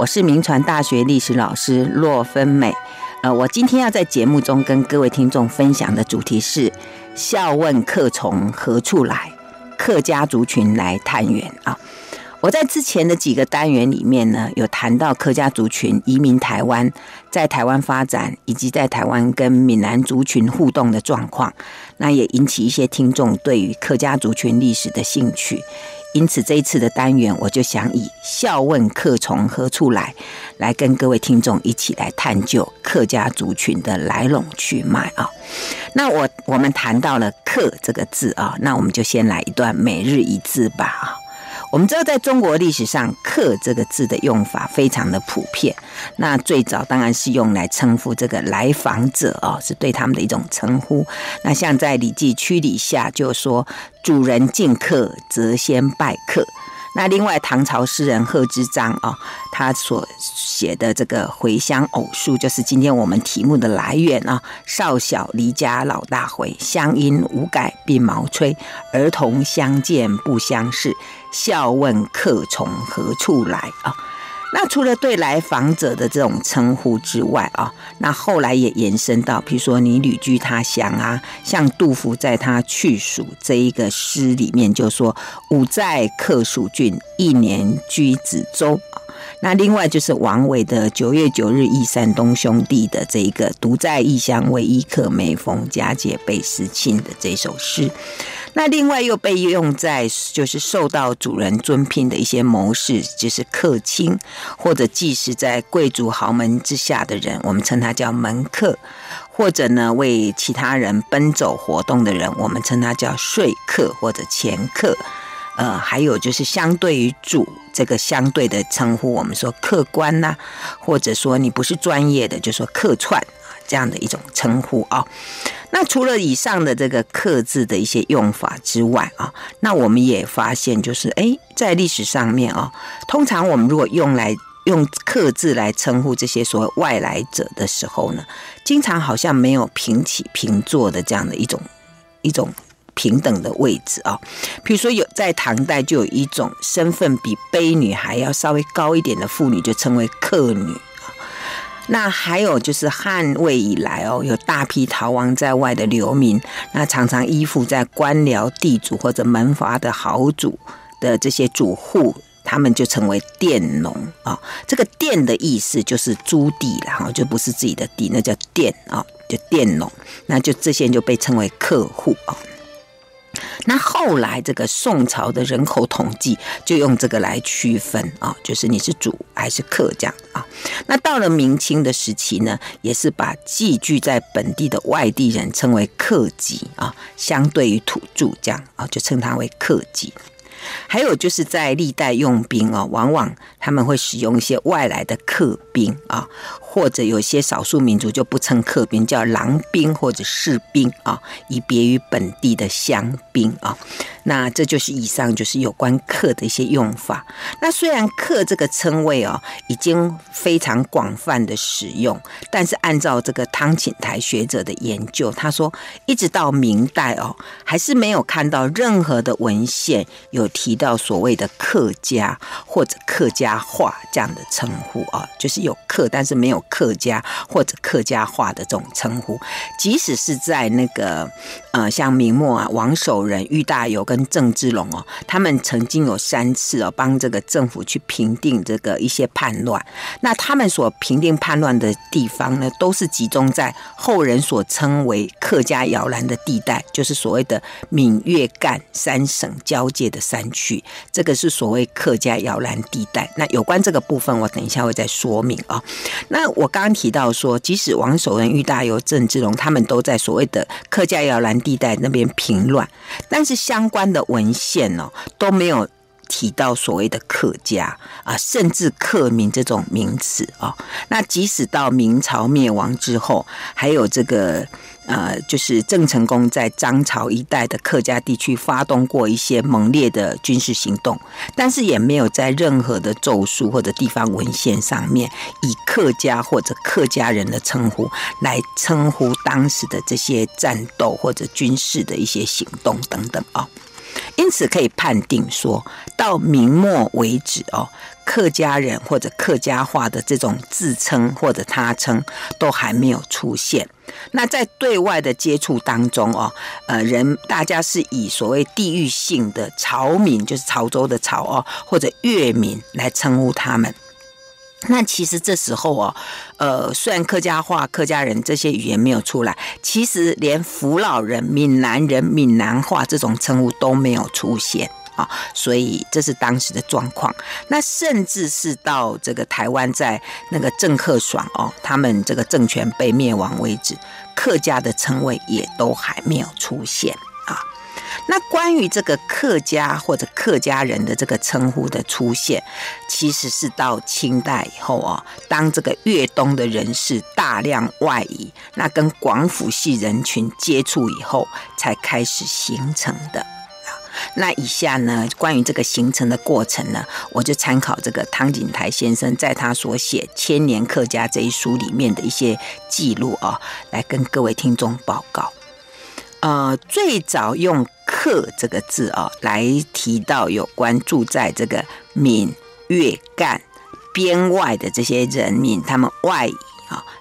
我是铭传大学历史老师骆芬美。呃，我今天要在节目中跟各位听众分享的主题是“笑问客从何处来，客家族群来探源”啊。我在之前的几个单元里面呢，有谈到客家族群移民台湾，在台湾发展，以及在台湾跟闽南族群互动的状况，那也引起一些听众对于客家族群历史的兴趣。因此，这一次的单元，我就想以“笑问客从何处来”来跟各位听众一起来探究客家族群的来龙去脉啊。那我我们谈到了“客”这个字啊，那我们就先来一段每日一字吧啊。我们知道，在中国历史上，“客”这个字的用法非常的普遍。那最早当然是用来称呼这个来访者哦，是对他们的一种称呼。那像在《礼记·曲礼下》就说：“主人敬客，则先拜客。”那另外，唐朝诗人贺知章啊，他所写的这个《回乡偶书》，就是今天我们题目的来源啊。少小离家老大回，乡音无改鬓毛衰。儿童相见不相识，笑问客从何处来啊。那除了对来访者的这种称呼之外啊，那后来也延伸到，比如说你旅居他乡啊，像杜甫在他去蜀这一个诗里面就说：“吾在客蜀郡，一年居梓州。”那另外就是王维的九月九日忆山东兄弟的这一个“独在异乡为异客，每逢佳节倍思亲”的这首诗。那另外又被用在就是受到主人尊聘的一些谋士，就是客卿，或者即使在贵族豪门之下的人，我们称他叫门客，或者呢为其他人奔走活动的人，我们称他叫说客或者前客。呃，还有就是相对于主这个相对的称呼，我们说客官呐、或者说你不是专业的，就说客串啊这样的一种称呼啊。那除了以上的这个“客”字的一些用法之外啊，那我们也发现，就是哎，在历史上面啊，通常我们如果用来用“客”字来称呼这些所谓外来者的时候呢，经常好像没有平起平坐的这样的一种一种平等的位置啊。比如说有在唐代就有一种身份比卑女还要稍微高一点的妇女，就称为客女啊。那还有就是汉魏以来哦，有大批逃亡在外的流民，那常常依附在官僚地主或者门阀的豪主的这些主户，他们就称为佃农啊。这个佃的意思就是租地了哈，就不是自己的地，那叫佃啊，就佃农。那就这些人就被称为客户啊。那后来这个宋朝的人口统计就用这个来区分啊，就是你是主还是客这样啊。那到了明清的时期呢，也是把寄居在本地的外地人称为客籍啊，相对于土著这样啊，就称它为客籍。还有就是在历代用兵啊，往往他们会使用一些外来的客兵啊，或者有些少数民族就不称客兵，叫郎兵或者士兵啊，以别于本地的乡兵啊。那这就是以上就是有关“客”的一些用法。那虽然“客”这个称谓哦，已经非常广泛的使用，但是按照这个汤寝台学者的研究，他说一直到明代哦，还是没有看到任何的文献有提到所谓的客家或者客家话这样的称呼啊，就是有客，但是没有客家或者客家话的这种称呼。即使是在那个呃，像明末啊，王守仁、俞大猷跟郑芝龙哦，他们曾经有三次哦，帮这个政府去平定这个一些叛乱。那他们所平定叛乱的地方呢，都是集中在后人所称为客家摇篮的地带，就是所谓的闽粤赣三省交界的山区。这个是所谓客家摇篮地带。那有关这个部分，我等一下会再说明啊。那我刚刚提到说，即使王守仁、俞大猷、郑芝龙他们都在所谓的客家摇篮地带那边平乱，但是相关。的文献呢都没有提到所谓的客家啊，甚至客民这种名词啊。那即使到明朝灭亡之后，还有这个呃，就是郑成功在张潮一带的客家地区发动过一些猛烈的军事行动，但是也没有在任何的奏书或者地方文献上面以客家或者客家人的称呼来称呼当时的这些战斗或者军事的一些行动等等啊。因此可以判定说，到明末为止哦，客家人或者客家话的这种自称或者他称都还没有出现。那在对外的接触当中哦，呃，人大家是以所谓地域性的潮民，就是潮州的潮哦，或者粤民来称呼他们。那其实这时候哦，呃，虽然客家话、客家人这些语言没有出来，其实连福佬人、闽南人、闽南话这种称呼都没有出现啊，所以这是当时的状况。那甚至是到这个台湾，在那个郑克爽哦，他们这个政权被灭亡为止，客家的称谓也都还没有出现啊。那关于这个客家或者客家人的这个称呼的出现，其实是到清代以后啊，当这个粤东的人士大量外移，那跟广府系人群接触以后，才开始形成的。那以下呢，关于这个形成的过程呢，我就参考这个汤景台先生在他所写《千年客家》这一书里面的一些记录啊，来跟各位听众报告。呃，最早用“客”这个字啊，来提到有关住在这个闽粤赣边外的这些人民，他们外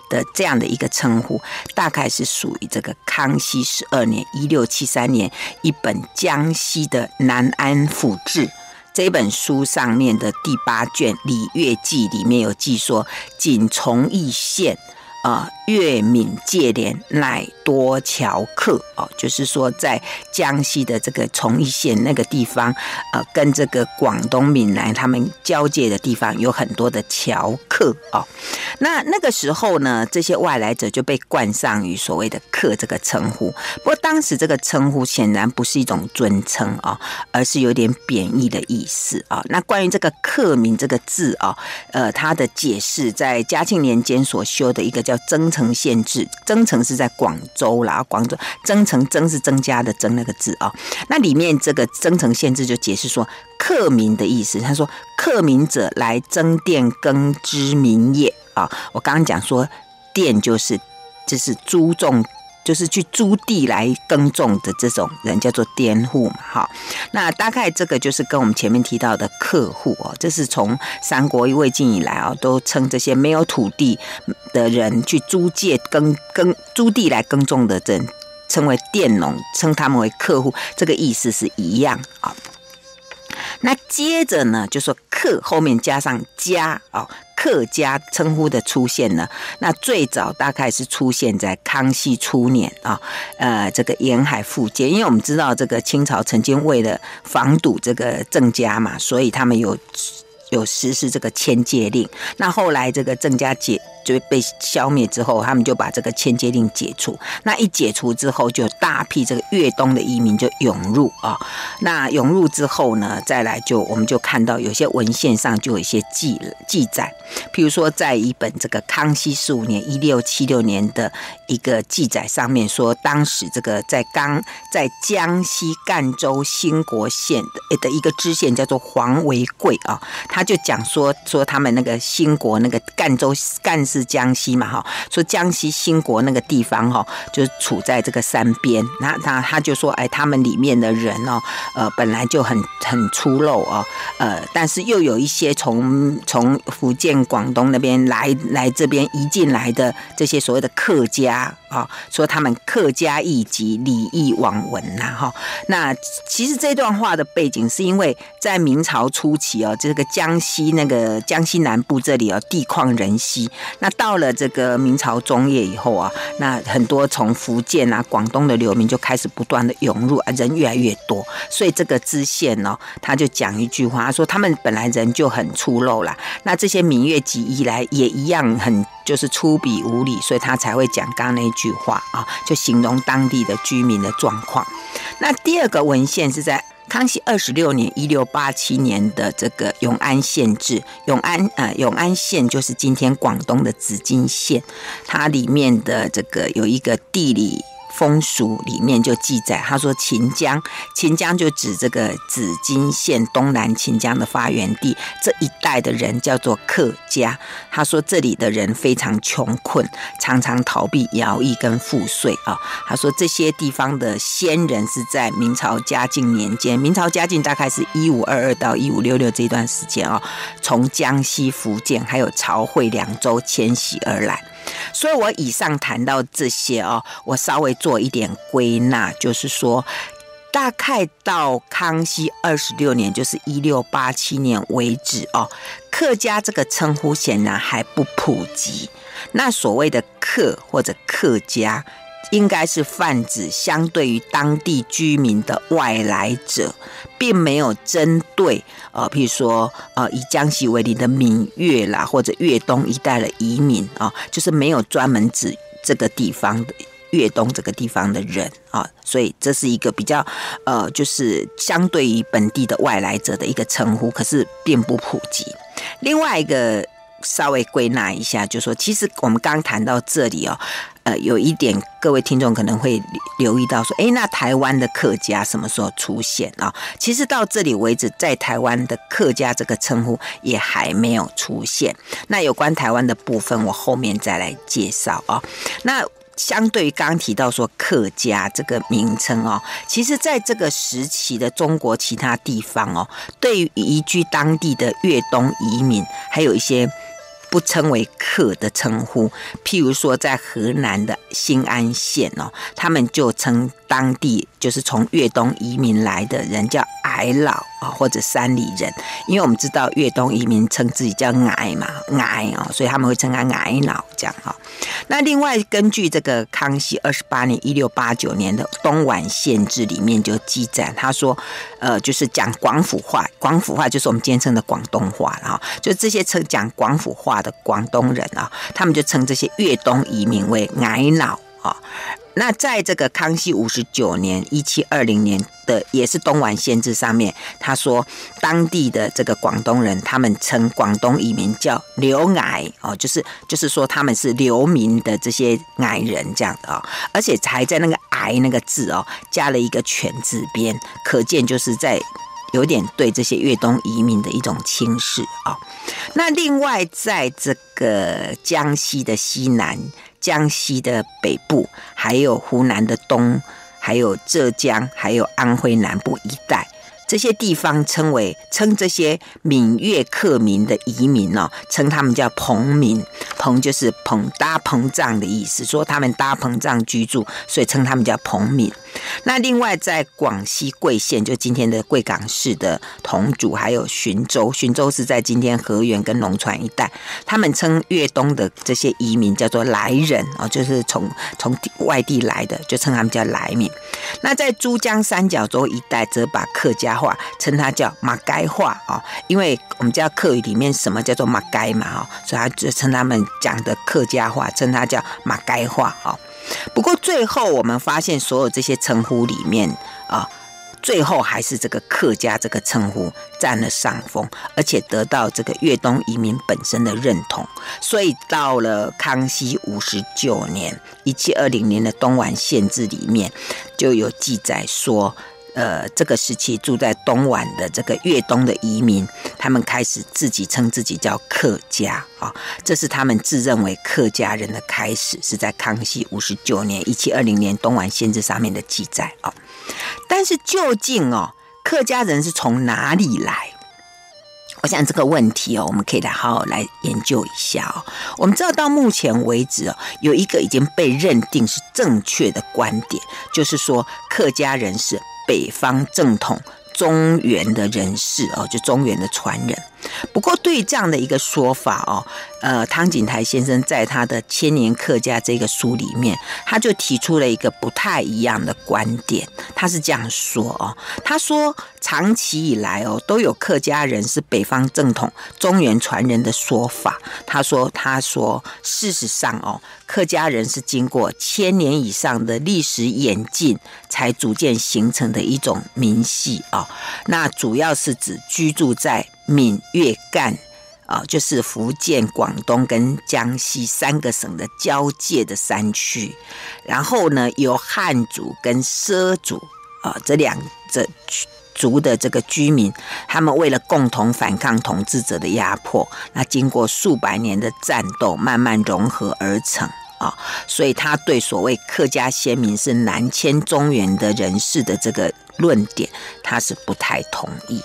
的这样的一个称呼，大概是属于这个康熙十二年（一六七三年）一本江西的《南安府志》这本书上面的第八卷《礼乐记》里面有记说，仅从义县。啊，粤闽界连乃多侨客哦，就是说在江西的这个崇义县那个地方，呃，跟这个广东闽南他们交界的地方有很多的侨客哦。那那个时候呢，这些外来者就被冠上于所谓的“客”这个称呼。不过当时这个称呼显然不是一种尊称啊，而是有点贬义的意思啊。那关于这个“客名”这个字啊，呃，它的解释在嘉庆年间所修的一个。叫增城县志，增城是在广州啦，广州增城增是增加的增那个字啊、哦。那里面这个增城县志就解释说，克民的意思。他说，克民者来增佃耕织民业啊、我刚刚讲说，佃就是就是租种。就是去租地来耕种的这种人叫做佃户嘛，哈，那大概这个就是跟我们前面提到的客户哦，这是从三国魏晋以来啊，都称这些没有土地的人去租借耕耕租地来耕种的人称为佃农，称他们为客户，这个意思是一样啊。那接着呢，就说客后面加上家哦。客家称呼的出现呢，那最早大概是出现在康熙初年啊，呃，这个沿海附近，因为我们知道这个清朝曾经为了防堵这个郑家嘛，所以他们有有实施这个迁界令。那后来这个郑家解。就被消灭之后，他们就把这个迁界令解除。那一解除之后，就大批这个粤东的移民就涌入啊。那涌入之后呢，再来就我们就看到有些文献上就有一些记记载，譬如说在一本这个康熙十五年（一六七六年）的一个记载上面说，当时这个在刚在江西赣州兴国县的的一个知县叫做黄维贵啊，他就讲说说他们那个兴国那个赣州赣是。江西嘛，哈，说江西兴国那个地方，哈，就处在这个山边。那那他就说，哎，他们里面的人哦，呃，本来就很很粗陋哦，呃，但是又有一些从从福建、广东那边来来这边移进来的这些所谓的客家啊，说他们客家异籍，礼义罔闻呐，哈。那其实这段话的背景是因为在明朝初期哦，这个江西那个江西南部这里哦，地旷人稀，那。到了这个明朝中叶以后啊，那很多从福建啊、广东的流民就开始不断的涌入，人越来越多，所以这个知县呢，他就讲一句话，他说他们本来人就很粗陋啦，那这些明月籍移来也一样很就是粗鄙无礼，所以他才会讲刚刚那句话啊，就形容当地的居民的状况。那第二个文献是在。康熙二十六年（一六八七年）的这个永安县志，永安呃永安县就是今天广东的紫金县，它里面的这个有一个地理风俗里面就记载，他说秦江，秦江就指这个紫金县东南秦江的发源地，这一带的人叫做客家。他说这里的人非常穷困，常常逃避徭役跟赋税啊。他说这些地方的先人是在明朝嘉靖年间，明朝嘉靖大概是一五二二到一五六六这段时间啊，从江西、福建还有潮会两州迁徙而来。所以我以上谈到这些哦，我稍微做一点归纳，就是说，大概到康熙二十六年，就是一六八七年为止哦，客家这个称呼显然还不普及。那所谓的客或者客家。应该是泛指相对于当地居民的外来者，并没有针对呃，譬如说呃，以江西为例的闽粤啦，或者粤东一带的移民啊、就是没有专门指这个地方的粤东这个地方的人啊、所以这是一个比较呃，就是相对于本地的外来者的一个称呼，可是并不普及。另外一个。稍微归纳一下，就说其实我们刚谈到这里哦，呃，有一点各位听众可能会留意到说，诶，那台湾的客家什么时候出现啊？其实到这里为止，在台湾的客家这个称呼也还没有出现。那有关台湾的部分，我后面再来介绍啊。那相对于刚刚提到说客家这个名称哦，其实在这个时期的中国其他地方哦，对于移居当地的粤东移民，还有一些。不称为客的称呼，譬如说在河南的新安县哦，他们就称当地就是从粤东移民来的人叫矮佬啊，或者山里人，因为我们知道粤东移民称自己叫矮嘛，矮哦，所以他们会称他矮佬这样哈。那另外根据这个康熙二十八年（一六八九年）的《东莞县志》里面就记载，他说，呃，就是讲广府话，广府话就是我们今天称的广东话了哈，就这些称讲广府话的广东人啊，他们就称这些粤东移民为矮佬啊。那在这个康熙五十九年（一七二零年）的也是《东莞县志》上面，他说当地的这个广东人，他们称广东移民叫流矮哦，就是就是说他们是流民的这些矮人这样的哦，而且还在那个矮那个字哦加了一个犬字边，可见就是在有点对这些粤东移民的一种轻视啊。那另外在这个江西的西南。江西的北部，还有湖南的东，还有浙江，还有安徽南部一带。这些地方称为称这些闽粤客民的移民哦，称他们叫棚民，棚就是棚搭棚帐的意思，说他们搭棚帐居住，所以称他们叫棚民。那另外在广西桂县，就今天的贵港市的同组，还有浔州，浔州是在今天河源跟龙川一带，他们称粤东的这些移民叫做来人哦，就是从从外地来的，就称他们叫来民。那在珠江三角洲一带，则把客家话称它叫马该话啊，因为我们知道客语里面什么叫做马该嘛啊，所以他就称他们讲的客家话，称它叫马该话啊。不过最后我们发现，所有这些称呼里面啊，最后还是这个客家这个称呼占了上风，而且得到这个粤东移民本身的认同。所以到了康熙五十九年（一七二零年）的《东莞县志》里面就有记载说。呃，这个时期住在东莞的这个粤东的移民，他们开始自己称自己叫客家啊、哦，这是他们自认为客家人的开始，是在康熙五十九年（一七二零年）东莞县志上面的记载啊、哦。但是究竟哦，客家人是从哪里来？我想这个问题哦，我们可以来好好来研究一下哦。我们知道到目前为止哦，有一个已经被认定是正确的观点，就是说客家人是。北方正统中原的人士哦，就中原的传人。不过，对这样的一个说法哦，呃，汤景台先生在他的《千年客家》这个书里面，他就提出了一个不太一样的观点。他是这样说哦，他说，长期以来哦，都有客家人是北方正统中原传人的说法。他说，他说，事实上哦，客家人是经过千年以上的历史演进，才逐渐形成的一种民系哦。那主要是指居住在。闽粤赣，啊，就是福建、广东跟江西三个省的交界的山区。然后呢，由汉族跟畲族啊这两这族的这个居民，他们为了共同反抗统治者的压迫，那经过数百年的战斗，慢慢融合而成。啊，所以他对所谓客家先民是南迁中原的人士的这个论点，他是不太同意。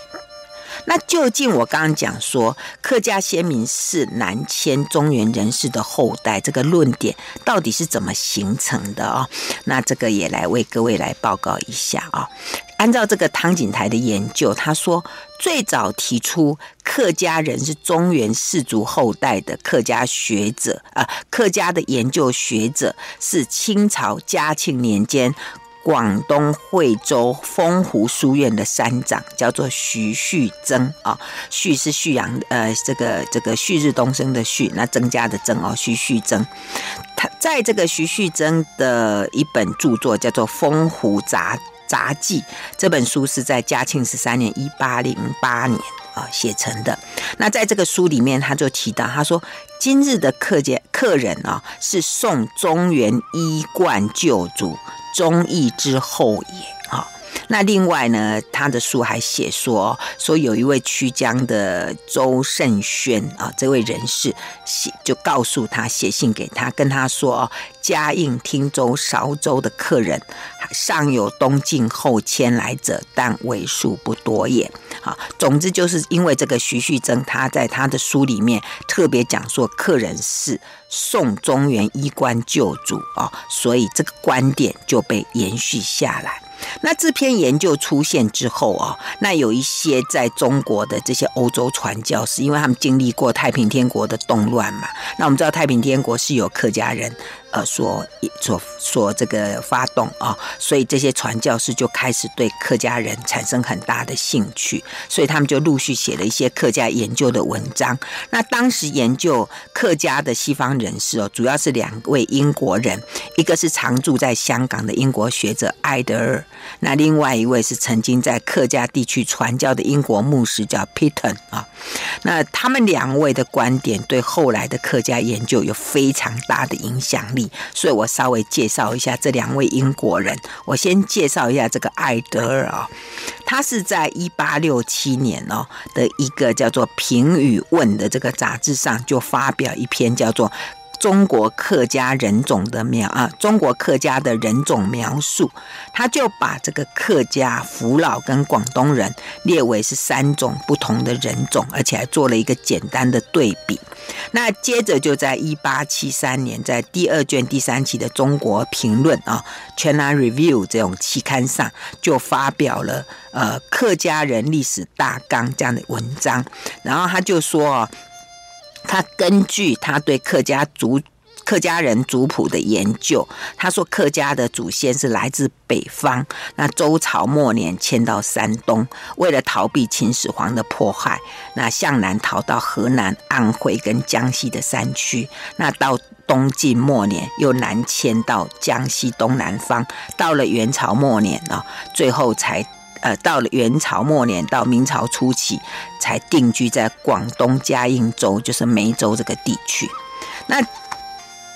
那究竟我刚刚讲说客家先民是南迁中原人士的后代，这个论点到底是怎么形成的啊？那这个也来为各位来报告一下啊。按照这个汤景台的研究，他说最早提出客家人是中原氏族后代的客家学者，呃，客家的研究学者是清朝嘉庆年间广东惠州丰湖书院的山长，叫做徐旭增啊，旭是旭阳，呃，这个这个旭日东升的旭，那增加的增哦，徐旭增，他在这个徐旭增的一本著作叫做《丰湖杂》。杂记这本书是在嘉庆十三年（一八零八年）啊写成的。那在这个书里面，他就提到，他说：“今日的客家客人啊，是宋中原衣冠旧族忠义之后也。”那另外呢，他的书还写说，说有一位曲江的周胜轩啊，这位人士写就告诉他，写信给他，跟他说哦，嘉应、汀州、韶州的客人，尚有东晋后迁来者，但为数不多也。啊，总之就是因为这个徐旭增，他在他的书里面特别讲说，客人是宋中原衣冠旧族啊，所以这个观点就被延续下来。那这篇研究出现之后啊，那有一些在中国的这些欧洲传教士，因为他们经历过太平天国的动乱嘛，那我们知道太平天国是有客家人。呃，所所所这个发动啊，所以这些传教士就开始对客家人产生很大的兴趣，所以他们就陆续写了一些客家研究的文章。那当时研究客家的西方人士哦，主要是两位英国人，一个是常住在香港的英国学者艾德尔，那另外一位是曾经在客家地区传教的英国牧师叫 Pitton 啊。那他们两位的观点对后来的客家研究有非常大的影响力。所以我稍微介绍一下这两位英国人。我先介绍一下这个艾德尔啊，他是在一八六七年哦的一个叫做《评语问》的这个杂志上就发表一篇叫做。中国客家人种的描啊，中国客家的人种描述，他就把这个客家、福佬跟广东人列为是三种不同的人种，而且还做了一个简单的对比。那接着就在一八七三年，在第二卷第三期的《中国评论》啊，《China Review》这种期刊上，就发表了呃客家人历史大纲这样的文章，然后他就说。他根据他对客家族、客家人族谱的研究，他说客家的祖先是来自北方，那周朝末年迁到山东，为了逃避秦始皇的迫害，那向南逃到河南、安徽跟江西的山区，那到东晋末年又南迁到江西东南方，到了元朝末年呢，最后才。呃，到了元朝末年到明朝初期，才定居在广东嘉应州，就是梅州这个地区。那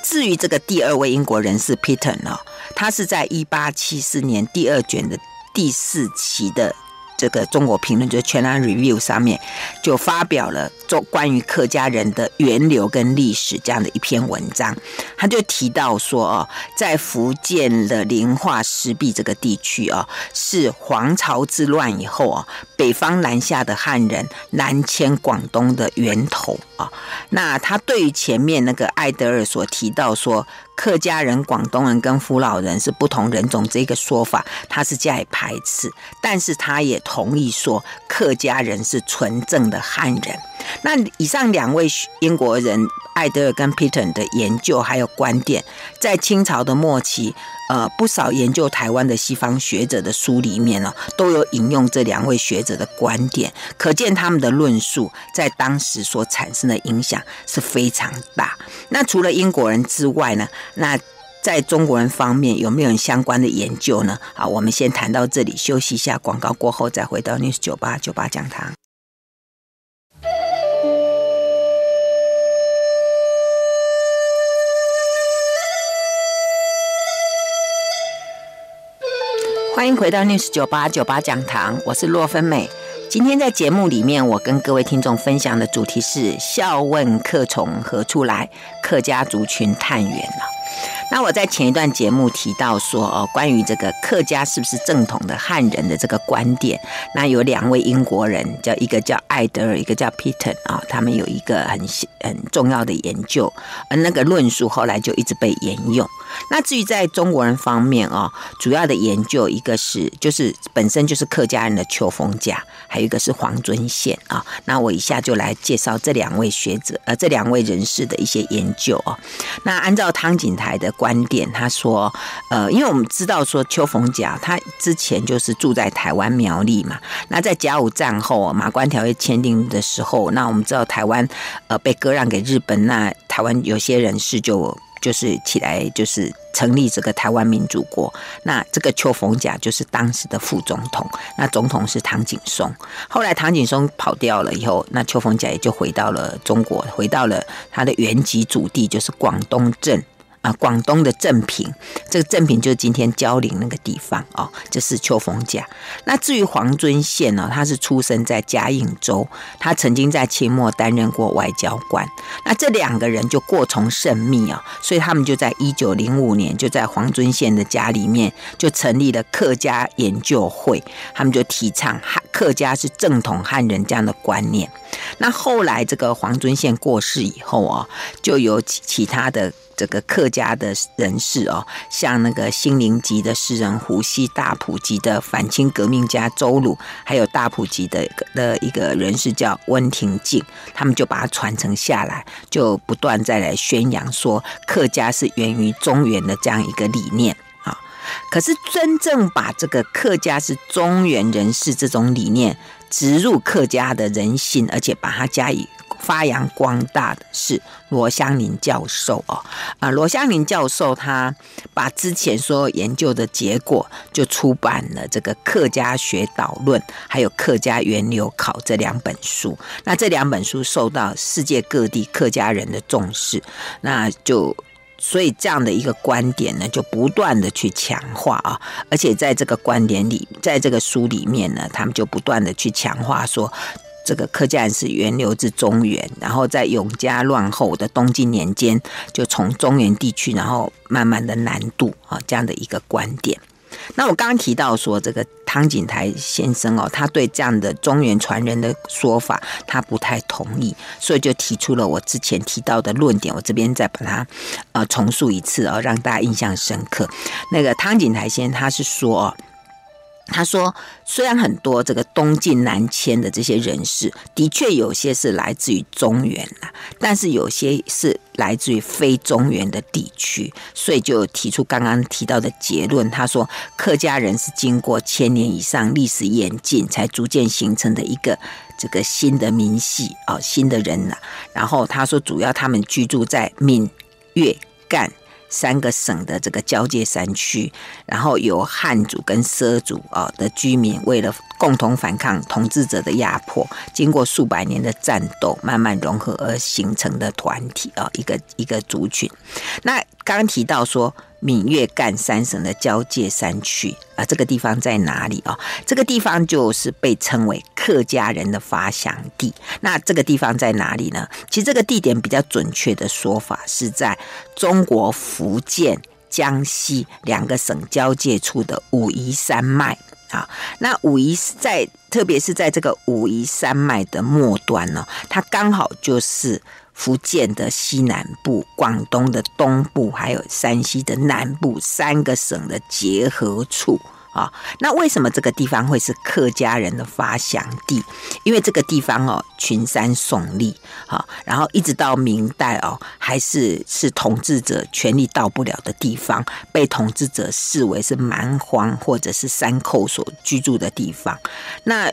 至于这个第二位英国人士 Peter 呢，他是在一八七四年第二卷的第四期的。这个中国评论就是《全兰 Review》上面就发表了中关于客家人的源流跟历史这样的一篇文章，他就提到说哦，在福建的灵化石壁这个地区哦，是黄巢之乱以后啊，北方南下的汉人南迁广东的源头啊。那他对于前面那个艾德尔所提到说。客家人、广东人跟福老人是不同人种，这个说法他是加以排斥，但是他也同意说客家人是纯正的汉人。那以上两位英国人艾德尔跟 Peter 的研究还有观点，在清朝的末期。呃，不少研究台湾的西方学者的书里面呢，都有引用这两位学者的观点，可见他们的论述在当时所产生的影响是非常大。那除了英国人之外呢，那在中国人方面有没有相关的研究呢？好，我们先谈到这里，休息一下，广告过后再回到 News 九八九八讲堂。欢迎回到 News 九八九八讲堂，我是洛芬美。今天在节目里面，我跟各位听众分享的主题是“笑问客从何处来，客家族群探源”了。那我在前一段节目提到说，哦，关于这个客家是不是正统的汉人的这个观点，那有两位英国人，叫一个叫艾德尔，一个叫 Peter 啊，他们有一个很很重要的研究，而那个论述后来就一直被沿用。那至于在中国人方面啊，主要的研究一个是就是本身就是客家人的秋风甲，还有一个是黄遵宪啊。那我以下就来介绍这两位学者呃这两位人士的一些研究哦。那按照汤景台的观点，他说，呃，因为我们知道说邱逢甲他之前就是住在台湾苗栗嘛，那在甲午战后马关条约签订的时候，那我们知道台湾呃被割让给日本，那台湾有些人士就就是起来就是成立这个台湾民主国，那这个邱逢甲就是当时的副总统，那总统是唐景崧，后来唐景崧跑掉了以后，那邱逢甲也就回到了中国，回到了他的原籍祖地，就是广东镇。啊，广东的镇平，这个镇平就是今天蕉岭那个地方哦，这是邱逢甲。那至于黄遵宪呢，他是出生在嘉应州，他曾经在清末担任过外交官。那这两个人就过从甚密啊，所以他们就在一九零五年就在黄遵宪的家里面就成立了客家研究会，他们就提倡汉客家是正统汉人这样的观念。那后来这个黄遵宪过世以后啊，就有其其他的。这个客家的人士哦，像那个新林籍的诗人胡锡，大埔籍的反清革命家周鲁，还有大埔籍的的一个人士叫温庭敬，他们就把它传承下来，就不断再来宣扬说客家是源于中原的这样一个理念啊。可是真正把这个客家是中原人士这种理念植入客家的人心，而且把它加以发扬光大的是罗香林教授哦，啊，罗香林教授他把之前所有研究的结果就出版了这个《客家学导论》还有《客家源流考》这两本书。那这两本书受到世界各地客家人的重视，那就所以这样的一个观点呢，就不断的去强化啊，而且在这个观点里，在这个书里面呢，他们就不断的去强化说。这个客家人是源流自中原，然后在永嘉乱后的东晋年间，就从中原地区，然后慢慢的南渡啊，这样的一个观点。那我刚刚提到说，这个汤景台先生哦，他对这样的中原传人的说法，他不太同意，所以就提出了我之前提到的论点。我这边再把它呃重述一次哦，让大家印象深刻。那个汤景台先生他是说哦。他说：“虽然很多这个东晋南迁的这些人士，的确有些是来自于中原啊，但是有些是来自于非中原的地区，所以就提出刚刚提到的结论。他说，客家人是经过千年以上历史演进，才逐渐形成的一个这个新的民系啊，新的人呐。然后他说，主要他们居住在闽、粤、赣。”三个省的这个交界山区，然后有汉族跟畲族啊的居民，为了共同反抗统治者的压迫，经过数百年的战斗，慢慢融合而形成的团体啊，一个一个族群。那刚提到说。闽粤赣三省的交界山区啊，这个地方在哪里啊？这个地方就是被称为客家人的发祥地。那这个地方在哪里呢？其实这个地点比较准确的说法是在中国福建、江西两个省交界处的武夷山脉啊。那武夷是在，特别是在这个武夷山脉的末端呢，它刚好就是。福建的西南部、广东的东部，还有山西的南部三个省的结合处啊。那为什么这个地方会是客家人的发祥地？因为这个地方哦，群山耸立，好，然后一直到明代哦，还是是统治者权力到不了的地方，被统治者视为是蛮荒或者是山寇所居住的地方。那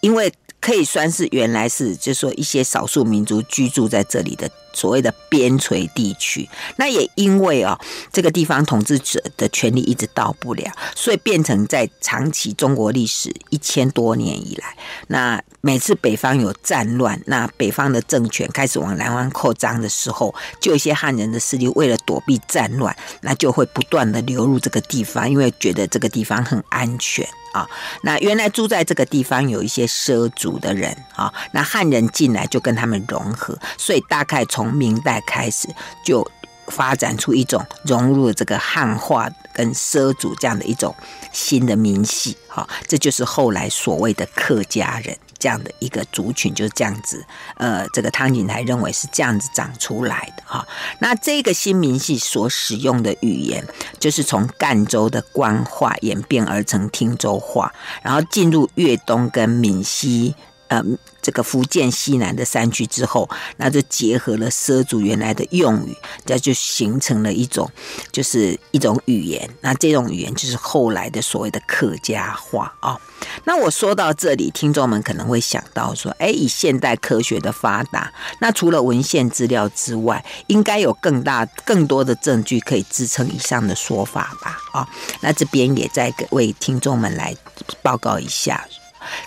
因为可以算是原来是，就说一些少数民族居住在这里的所谓的边陲地区。那也因为啊，这个地方统治者的权力一直到不了，所以变成在长期中国历史一千多年以来，那每次北方有战乱，那北方的政权开始往南方扩张的时候，就一些汉人的势力为了躲避战乱，那就会不断的流入这个地方，因为觉得这个地方很安全。啊，那原来住在这个地方有一些畲族的人啊，那汉人进来就跟他们融合，所以大概从从明代开始就发展出一种融入了这个汉化跟畲族这样的一种新的民系，哈，这就是后来所谓的客家人。这样的一个族群就是这样子，呃，这个汤景台认为是这样子长出来的哈。那这个新民系所使用的语言，就是从赣州的官话演变而成汀州话，然后进入粤东跟闽西，呃。这个福建西南的山区之后，那就结合了畲族原来的用语，这就形成了一种，就是一种语言。那这种语言就是后来的所谓的客家话啊、哦。那我说到这里，听众们可能会想到说，哎，以现代科学的发达，那除了文献资料之外，应该有更大、更多的证据可以支撑以上的说法吧？啊、哦，那这边也再为听众们来报告一下。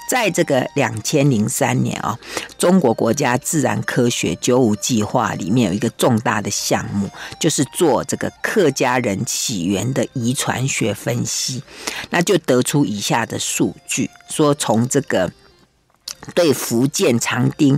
在这个两千零三年啊，中国国家自然科学九五计划里面有一个重大的项目，就是做这个客家人起源的遗传学分析，那就得出以下的数据，说从这个对福建长汀。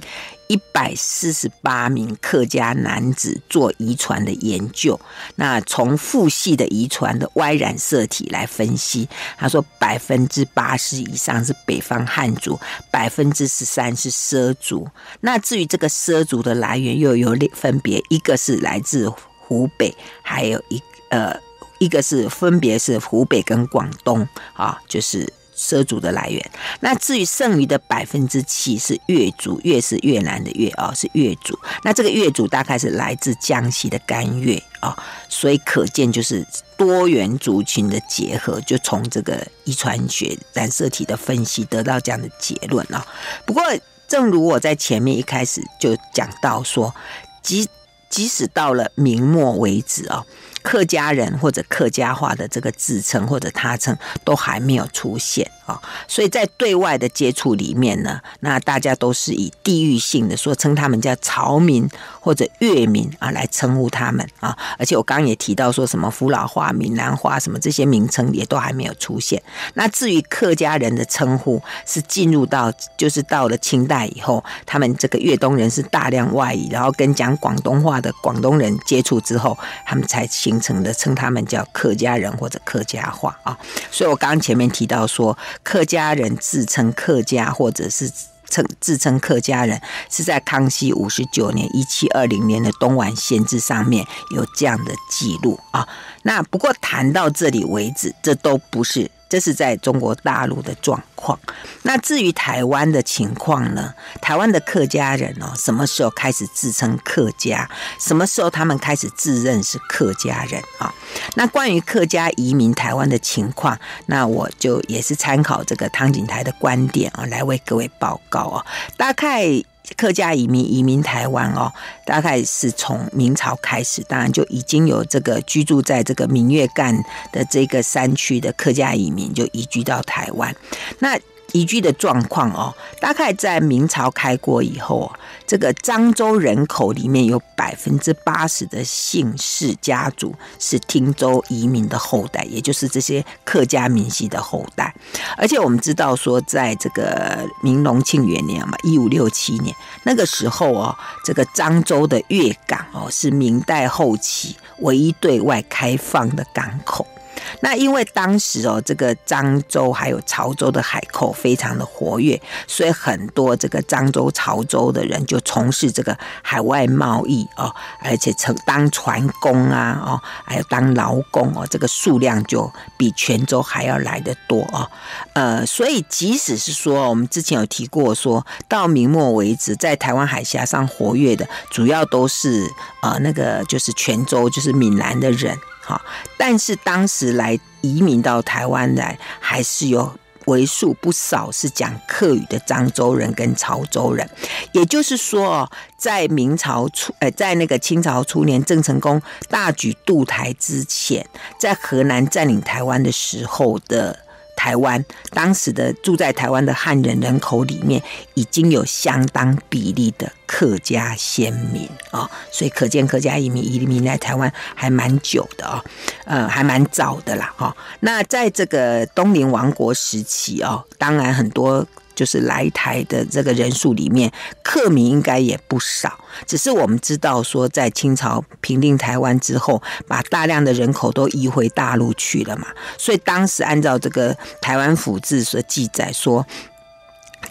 一百四十八名客家男子做遗传的研究，那从父系的遗传的 Y 染色体来分析，他说百分之八十以上是北方汉族，百分之十三是畲族。那至于这个畲族的来源，又有分别，一个是来自湖北，还有一呃一个是分别是湖北跟广东啊，就是。畲族的来源，那至于剩余的百分之七是越族，越是越南的越哦，是越族。那这个越族大概是来自江西的甘越啊，所以可见就是多元族群的结合，就从这个遗传学染色体的分析得到这样的结论啊。不过，正如我在前面一开始就讲到说，即即使到了明末为止啊。客家人或者客家话的这个自称或者他称都还没有出现啊，所以在对外的接触里面呢，那大家都是以地域性的说称他们叫潮民或者粤民啊来称呼他们啊，而且我刚刚也提到说什么福佬话、闽南话什么这些名称也都还没有出现。那至于客家人的称呼是进入到就是到了清代以后，他们这个粤东人是大量外移，然后跟讲广东话的广东人接触之后，他们才形成的称他们叫客家人或者客家话啊，所以我刚刚前面提到说，客家人自称客家或者是称自称客家人，是在康熙五十九年（一七二零年）的东莞县志上面有这样的记录啊。那不过谈到这里为止，这都不是。这是在中国大陆的状况。那至于台湾的情况呢？台湾的客家人哦，什么时候开始自称客家？什么时候他们开始自认是客家人啊？那关于客家移民台湾的情况，那我就也是参考这个汤景台的观点啊，来为各位报告啊，大概。客家移民移民台湾哦，大概是从明朝开始，当然就已经有这个居住在这个明月干的这个山区的客家移民就移居到台湾。那移居的状况哦，大概在明朝开国以后，这个漳州人口里面有百分之八十的姓氏家族是汀州移民的后代，也就是这些客家民系的后代。而且我们知道说，在这个明隆庆元年嘛，一五六七年那个时候哦，这个漳州的粤港哦，是明代后期唯一对外开放的港口。那因为当时哦，这个漳州还有潮州的海口非常的活跃，所以很多这个漳州、潮州的人就从事这个海外贸易哦，而且成当船工啊哦，还有当劳工哦，这个数量就比泉州还要来得多哦。呃，所以即使是说我们之前有提过说，说到明末为止，在台湾海峡上活跃的主要都是呃那个就是泉州，就是闽南的人。但是当时来移民到台湾来，还是有为数不少是讲客语的漳州人跟潮州人。也就是说，在明朝初，呃，在那个清朝初年，郑成功大举渡台之前，在河南占领台湾的时候的。台湾当时的住在台湾的汉人人口里面，已经有相当比例的客家先民啊、所以可见客家移民移民来台湾还蛮久的啊，呃，还蛮早的啦哈、那在这个东宁王国时期哦，当然很多。就是来台的这个人数里面，客民应该也不少。只是我们知道说，在清朝平定台湾之后，把大量的人口都移回大陆去了嘛。所以当时按照这个《台湾府志》所记载说，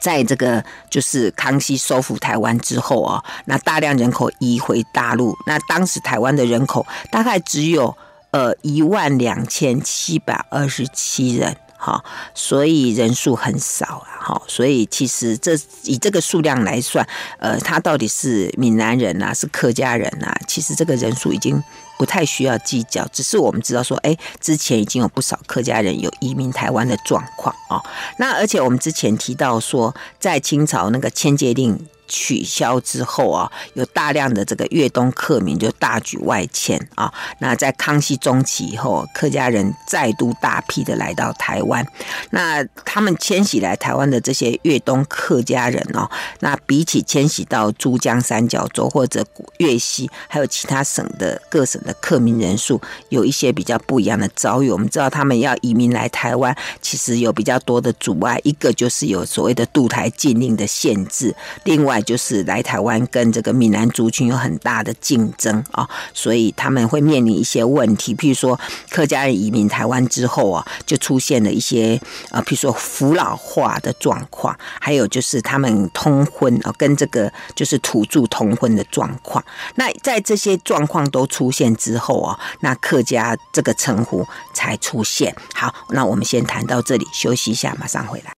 在这个就是康熙收复台湾之后啊，那大量人口移回大陆，那当时台湾的人口大概只有呃一万两千七百二十七人。好，所以人数很少啊。好，所以其实这以这个数量来算，呃，他到底是闽南人啊，是客家人啊？其实这个人数已经不太需要计较，只是我们知道说，哎，之前已经有不少客家人有移民台湾的状况啊。那而且我们之前提到说，在清朝那个迁界令。取消之后啊，有大量的这个粤东客民就大举外迁啊。那在康熙中期以后，客家人再度大批的来到台湾。那他们迁徙来台湾的这些粤东客家人哦，那比起迁徙到珠江三角洲或者粤西，还有其他省的各省的客民人数，有一些比较不一样的遭遇。我们知道他们要移民来台湾，其实有比较多的阻碍，一个就是有所谓的渡台禁令的限制，另外。就是来台湾跟这个闽南族群有很大的竞争啊，所以他们会面临一些问题，譬如说客家人移民台湾之后啊，就出现了一些啊，譬如说扶老化的状况，还有就是他们通婚啊，跟这个就是土著通婚的状况。那在这些状况都出现之后啊，那客家这个称呼才出现。好，那我们先谈到这里，休息一下，马上回来。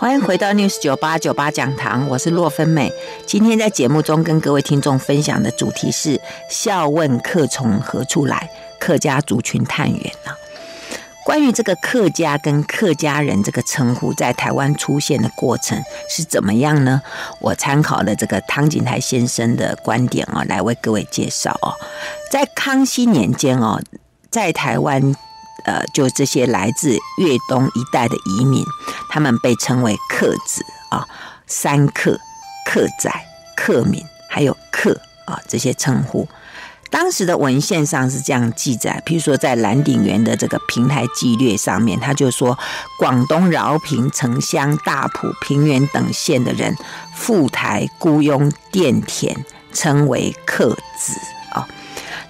欢迎回到 News 九八九八讲堂，我是洛芬美。今天在节目中跟各位听众分享的主题是“笑问客从何处来”，客家族群探源啊。关于这个客家跟客家人这个称呼在台湾出现的过程是怎么样呢？我参考了这个汤景台先生的观点啊，来为各位介绍哦。在康熙年间哦，在台湾。呃，就这些来自粤东一带的移民，他们被称为客子啊、山客、客仔、客民，还有客啊这些称呼。当时的文献上是这样记载，譬如说在兰鼎元的这个《平台纪略》上面，他就说，广东饶平、城乡、大埔、平原等县的人赴台雇佣佃田，称为客子。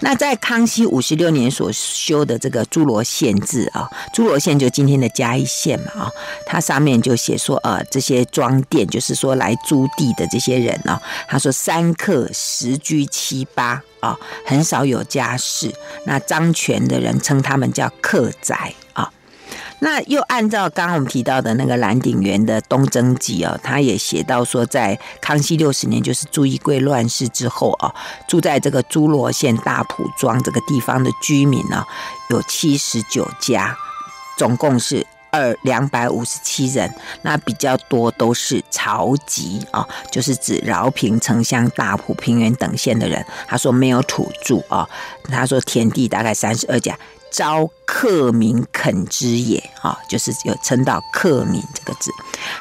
那在康熙五十六年所修的这个《诸罗县志》啊，诸罗县就今天的嘉义县嘛啊，它上面就写说，呃，这些庄店就是说来租地的这些人啊，他说三客十居七八啊，很少有家室。那张权的人称他们叫客宅啊。那又按照刚刚我们提到的那个蓝鼎元的《东征记》哦，他也写到说，在康熙六十年，就是朱一贵乱世之后啊，住在这个诸罗县大埔庄这个地方的居民呢，有七十九家，总共是二两百五十七人。那比较多都是潮籍啊，就是指饶平、城乡、大埔、平原等县的人。他说没有土著啊，他说田地大概三十二甲。招克民垦之也啊，就是有称到克民这个字。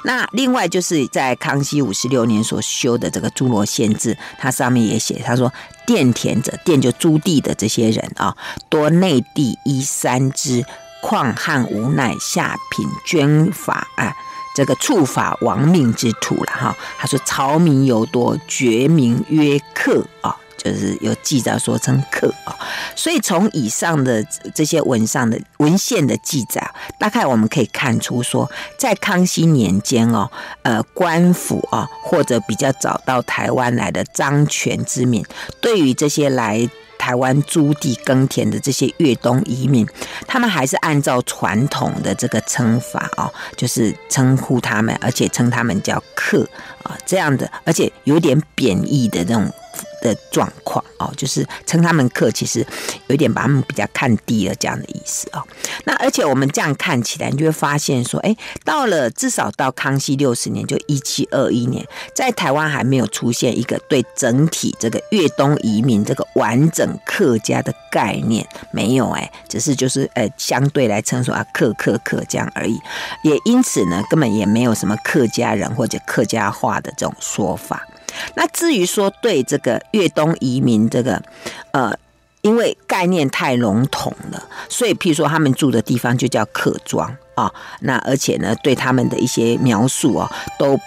那另外就是在康熙五十六年所修的这个《诸罗县志》，它上面也写，他说佃田者，佃就租地的这些人啊，多内地一三之旷汉无奈下品捐法啊，这个触法亡命之徒了哈。他说朝民尤多，绝名曰客啊。就是有记载说称客啊，所以从以上的这些文上的文献的记载，大概我们可以看出说，在康熙年间哦，呃，官府啊，或者比较早到台湾来的漳泉之民，对于这些来台湾租地耕田的这些越冬移民，他们还是按照传统的这个称法哦，就是称呼他们，而且称他们叫客啊这样的，而且有点贬义的这种。的状况哦，就是称他们客，其实有点把他们比较看低了这样的意思哦。那而且我们这样看起来，你就会发现说，哎，到了至少到康熙六十年，就一七二一年，在台湾还没有出现一个对整体这个越东移民这个完整客家的概念，没有哎，只是就是呃相对来称说啊客客客这样而已。也因此呢，根本也没有什么客家人或者客家话的这种说法。那至于说对这个越东移民这个，呃，因为概念太笼统了，所以譬如说他们住的地方就叫客庄啊、那而且呢，对他们的一些描述哦，都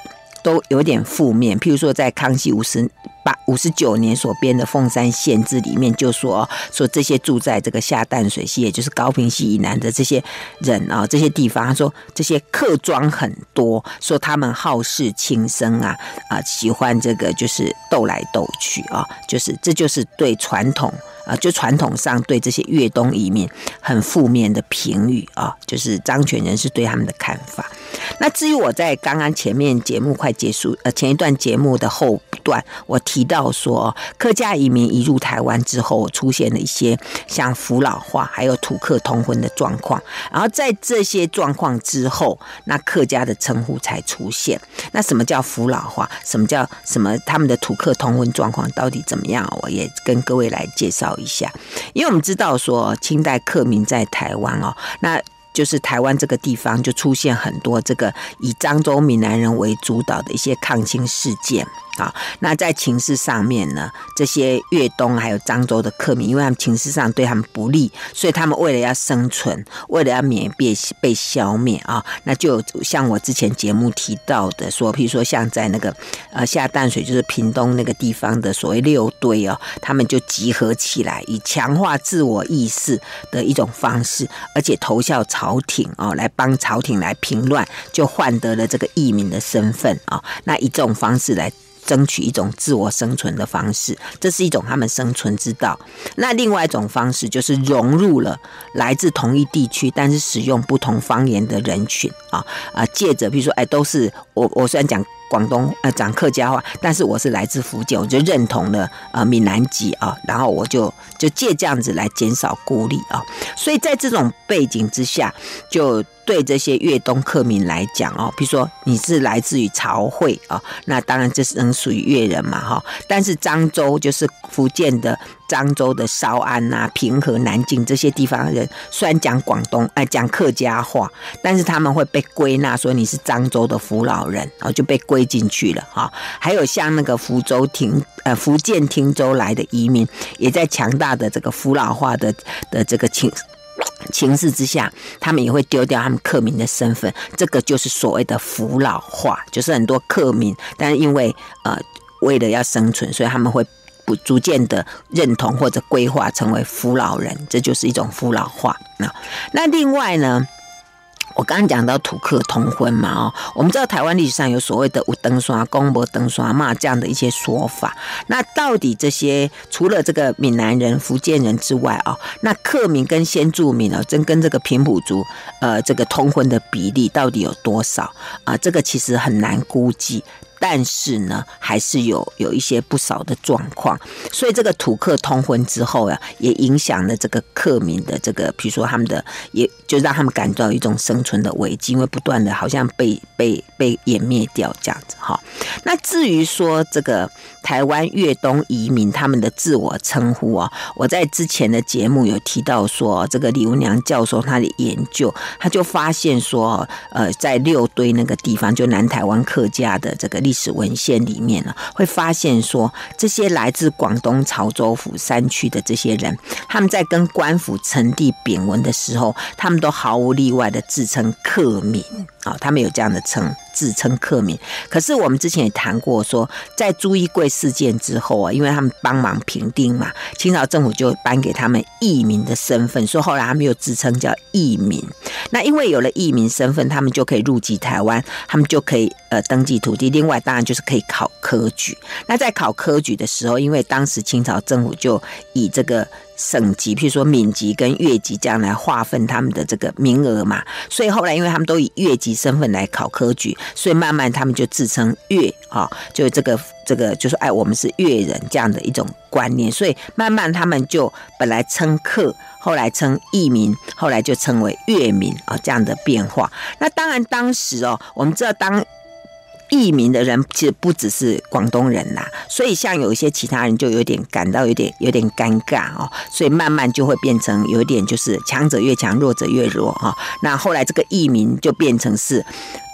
都有点负面。譬如说在康熙五十。八五十九年所编的《凤山县志》里面就说说这些住在这个下淡水溪，也就是高屏溪以南的这些人啊，这些地方，他说这些客庄很多，说他们好事轻生啊啊，喜欢这个就是斗来斗去啊，就是这就是对传统。啊，就传统上对这些越东移民很负面的评语啊，就是张全人是对他们的看法。那至于我在刚刚前面节目快结束，呃，前一段节目的后段，我提到说，客家移民移入台湾之后，出现了一些像扶老化，还有土客通婚的状况。然后在这些状况之后，那客家的称呼才出现。那什么叫扶老化？什么叫什么？他们的土客通婚状况到底怎么样？我也跟各位来介绍一下。因为我们知道说，清代客民在台湾哦，那。就是台湾这个地方就出现很多这个以漳州闽南人为主导的一些抗清事件。啊，那在情势上面呢，这些越东还有漳州的客民，因为他们情势上对他们不利，所以他们为了要生存，为了要免被被消灭啊，那就像我之前节目提到的说，譬如说像在那个呃下淡水，就是屏东那个地方的所谓六堆哦，他们就集合起来，以强化自我意识的一种方式，而且投效朝廷哦，来帮朝廷来平乱，就换得了这个义民的身份啊，那以这种方式来。争取一种自我生存的方式，这是一种他们生存之道。那另外一种方式就是融入了来自同一地区，但是使用不同方言的人群啊啊，借着比如说，哎，都是我我虽然讲广东呃讲客家话，但是我是来自福建，我就认同了呃闽南籍啊，然后我就就借这样子来减少孤立啊。所以在这种背景之下，就。对这些粤东客民来讲哦，比如说你是来自于潮会啊，那当然这是能属于粤人嘛哈。但是漳州就是福建的漳州的韶安呐、平和、南靖这些地方人，虽然讲广东哎讲客家话，但是他们会被归纳说你是漳州的扶老人，然后就被归进去了哈。还有像那个福州汀呃福建汀州来的移民，也在强大的这个扶老化的的这个情。情势之下，他们也会丢掉他们客民的身份，这个就是所谓的扶老化，就是很多客民，但是因为呃为了要生存，所以他们会逐渐的认同或者规划成为扶老人，这就是一种扶老化。那那另外呢？我刚刚讲到土客通婚嘛，哦，我们知道台湾历史上有所谓的五登山公、无长山妈这样的一些说法。那到底这些除了这个闽南人、福建人之外啊，那客民跟先住民啊，真跟这个平埔族呃这个通婚的比例到底有多少啊？这个其实很难估计。但是呢，还是有有一些不少的状况，所以这个土客通婚之后呀，也影响了这个客民的这个，比如说他们的，也就让他们感到一种生存的危机，因为不断的好像被被被湮灭掉这样子哈。那至于说这个台湾越冬移民他们的自我称呼啊，我在之前的节目有提到说，这个李文良教授他的研究，他就发现说，呃，在六堆那个地方，就南台湾客家的这个。历史文献里面呢，会发现说，这些来自广东潮州府山区的这些人，他们在跟官府呈递禀文的时候，他们都毫无例外的自称客民。啊，他们有这样的称自称客名。可是我们之前也谈过说，在朱一贵事件之后啊，因为他们帮忙平定嘛，清朝政府就颁给他们义民的身份，所以后来他们又自称叫义民。那因为有了义民身份，他们就可以入籍台湾，他们就可以呃登记土地。另外，当然就是可以考科举。那在考科举的时候，因为当时清朝政府就以这个。省级，譬如说闽籍跟粤籍这样来划分他们的这个名额嘛，所以后来因为他们都以粤籍身份来考科举，所以慢慢他们就自称粤啊，就这个这个就是哎，我们是粤人这样的一种观念，所以慢慢他们就本来称客，后来称义民，后来就称为粤民啊这样的变化。那当然当时哦，我们知道当。义民的人其实不只是广东人呐，所以像有一些其他人就有点感到有点有点尴尬哦，所以慢慢就会变成有点就是强者越强，弱者越弱哈。那后来这个义民就变成是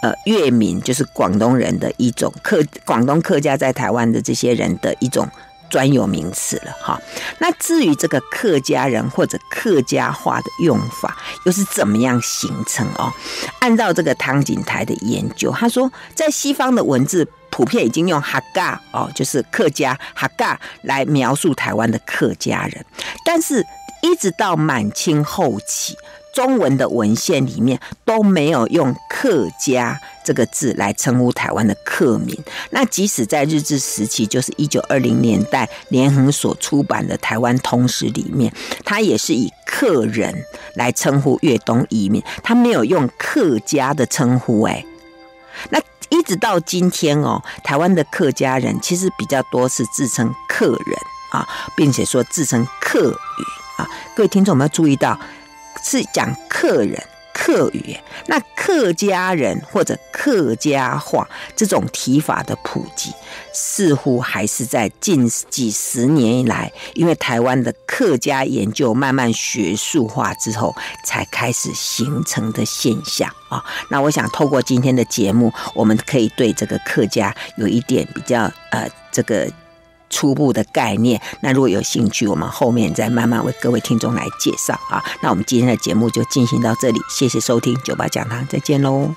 呃粤民，就是广东人的一种客，广东客家在台湾的这些人的一种。专有名词了哈，那至于这个客家人或者客家话的用法又是怎么样形成哦？按照这个汤景台的研究，他说在西方的文字普遍已经用哈嘎哦，就是客家哈嘎来描述台湾的客家人，但是一直到满清后期。中文的文献里面都没有用“客家”这个字来称呼台湾的客民。那即使在日治时期，就是一九二零年代联合所出版的《台湾通史》里面，它也是以“客人”来称呼粤东移民，它没有用“客家”的称呼。哎，那一直到今天哦，台湾的客家人其实比较多是自称客人啊，并且说自称客语啊。各位听众，有没有注意到？是讲客人、客语，那客家人或者客家话这种提法的普及，似乎还是在近几十年以来，因为台湾的客家研究慢慢学术化之后，才开始形成的现象啊。那我想透过今天的节目，我们可以对这个客家有一点比较呃这个。初步的概念，那如果有兴趣，我们后面再慢慢为各位听众来介绍啊。那我们今天的节目就进行到这里，谢谢收听九八讲堂，再见喽。